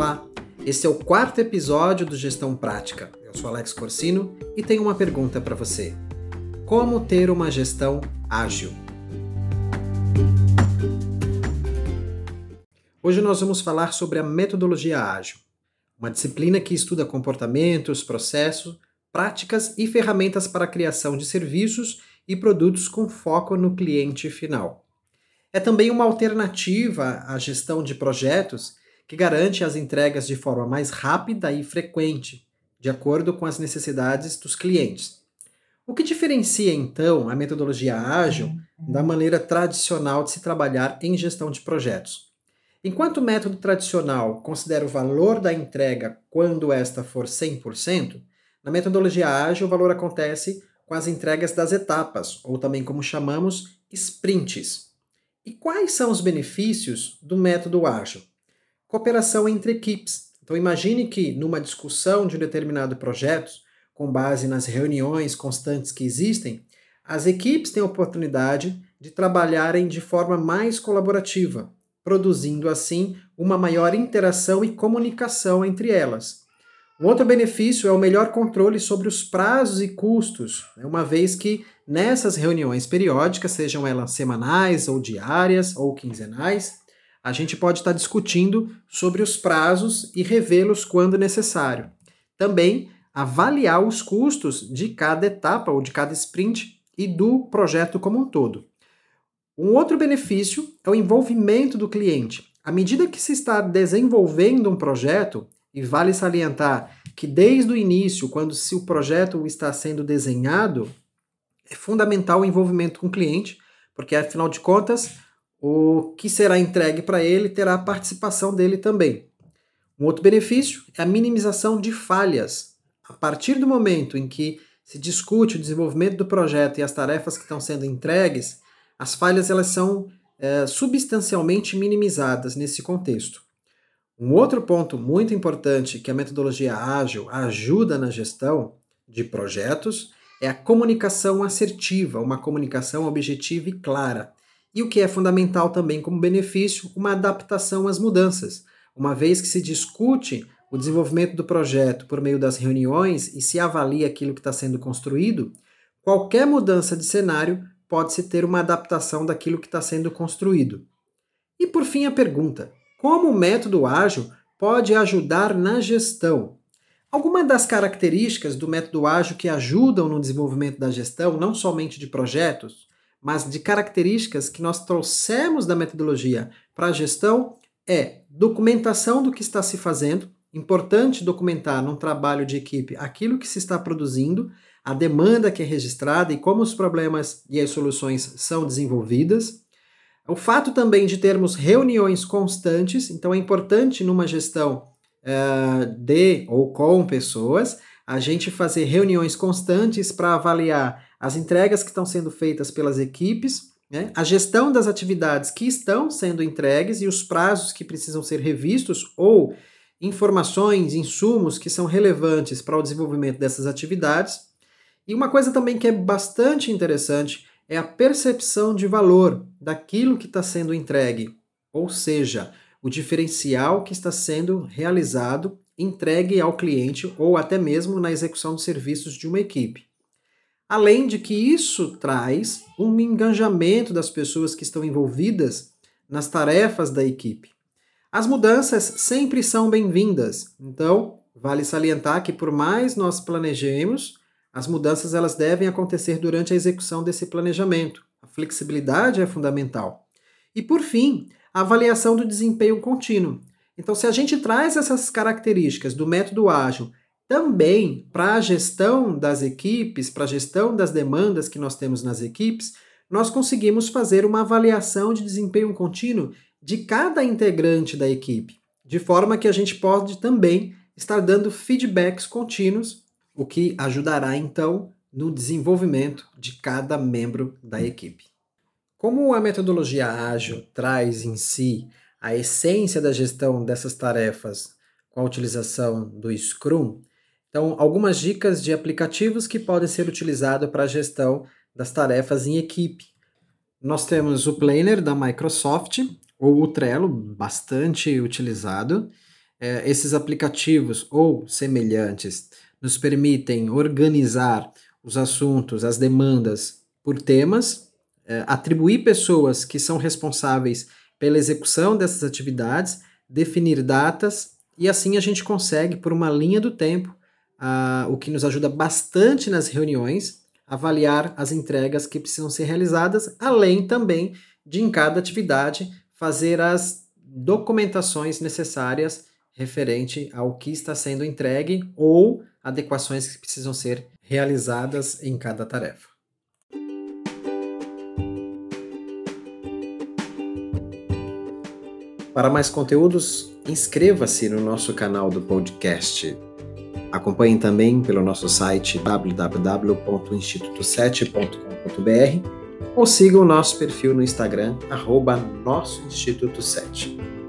Olá, esse é o quarto episódio do Gestão Prática. Eu sou Alex Corsino e tenho uma pergunta para você. Como ter uma gestão ágil? Hoje nós vamos falar sobre a metodologia ágil, uma disciplina que estuda comportamentos, processos, práticas e ferramentas para a criação de serviços e produtos com foco no cliente final. É também uma alternativa à gestão de projetos que garante as entregas de forma mais rápida e frequente, de acordo com as necessidades dos clientes. O que diferencia então a metodologia ágil da maneira tradicional de se trabalhar em gestão de projetos? Enquanto o método tradicional considera o valor da entrega quando esta for 100%, na metodologia ágil o valor acontece com as entregas das etapas, ou também como chamamos, sprints. E quais são os benefícios do método ágil? Cooperação entre equipes. Então imagine que numa discussão de um determinado projeto, com base nas reuniões constantes que existem, as equipes têm a oportunidade de trabalharem de forma mais colaborativa, produzindo assim uma maior interação e comunicação entre elas. Um outro benefício é o melhor controle sobre os prazos e custos, né, uma vez que nessas reuniões periódicas, sejam elas semanais ou diárias ou quinzenais, a gente pode estar discutindo sobre os prazos e revê-los quando necessário. Também avaliar os custos de cada etapa ou de cada sprint e do projeto como um todo. Um outro benefício é o envolvimento do cliente. À medida que se está desenvolvendo um projeto, e vale salientar que desde o início, quando se o projeto está sendo desenhado, é fundamental o envolvimento com o cliente, porque afinal de contas, o que será entregue para ele terá a participação dele também. Um outro benefício é a minimização de falhas. A partir do momento em que se discute o desenvolvimento do projeto e as tarefas que estão sendo entregues, as falhas elas são é, substancialmente minimizadas nesse contexto. Um outro ponto muito importante que a metodologia ágil ajuda na gestão de projetos é a comunicação assertiva, uma comunicação objetiva e clara. E o que é fundamental também como benefício, uma adaptação às mudanças, uma vez que se discute o desenvolvimento do projeto por meio das reuniões e se avalia aquilo que está sendo construído, qualquer mudança de cenário pode-se ter uma adaptação daquilo que está sendo construído. E por fim a pergunta: como o método ágil pode ajudar na gestão? Algumas das características do método ágil que ajudam no desenvolvimento da gestão, não somente de projetos, mas de características que nós trouxemos da metodologia para a gestão, é documentação do que está se fazendo. Importante documentar num trabalho de equipe aquilo que se está produzindo, a demanda que é registrada e como os problemas e as soluções são desenvolvidas. O fato também de termos reuniões constantes, então é importante numa gestão uh, de ou com pessoas, a gente fazer reuniões constantes para avaliar as entregas que estão sendo feitas pelas equipes, né, a gestão das atividades que estão sendo entregues e os prazos que precisam ser revistos ou informações, insumos que são relevantes para o desenvolvimento dessas atividades. E uma coisa também que é bastante interessante é a percepção de valor daquilo que está sendo entregue, ou seja, o diferencial que está sendo realizado, entregue ao cliente ou até mesmo na execução de serviços de uma equipe. Além de que isso traz um engajamento das pessoas que estão envolvidas nas tarefas da equipe. As mudanças sempre são bem-vindas, então vale salientar que por mais nós planejemos, as mudanças elas devem acontecer durante a execução desse planejamento. A flexibilidade é fundamental. E por fim, a avaliação do desempenho contínuo. Então, se a gente traz essas características do método ágil também para a gestão das equipes, para a gestão das demandas que nós temos nas equipes, nós conseguimos fazer uma avaliação de desempenho contínuo de cada integrante da equipe, de forma que a gente pode também estar dando feedbacks contínuos o que ajudará então no desenvolvimento de cada membro da equipe. Como a metodologia ágil traz em si a essência da gestão dessas tarefas com a utilização do Scrum, então algumas dicas de aplicativos que podem ser utilizados para a gestão das tarefas em equipe. Nós temos o Planner da Microsoft ou o Trello, bastante utilizado, eh, esses aplicativos ou semelhantes nos permitem organizar os assuntos, as demandas por temas, eh, atribuir pessoas que são responsáveis pela execução dessas atividades, definir datas e assim a gente consegue, por uma linha do tempo, o que nos ajuda bastante nas reuniões, avaliar as entregas que precisam ser realizadas, além também de, em cada atividade, fazer as documentações necessárias referente ao que está sendo entregue ou adequações que precisam ser realizadas em cada tarefa. Para mais conteúdos, inscreva-se no nosso canal do podcast. Acompanhe também pelo nosso site www.instituto7.com.br ou siga o nosso perfil no Instagram, arroba Nosso Instituto 7.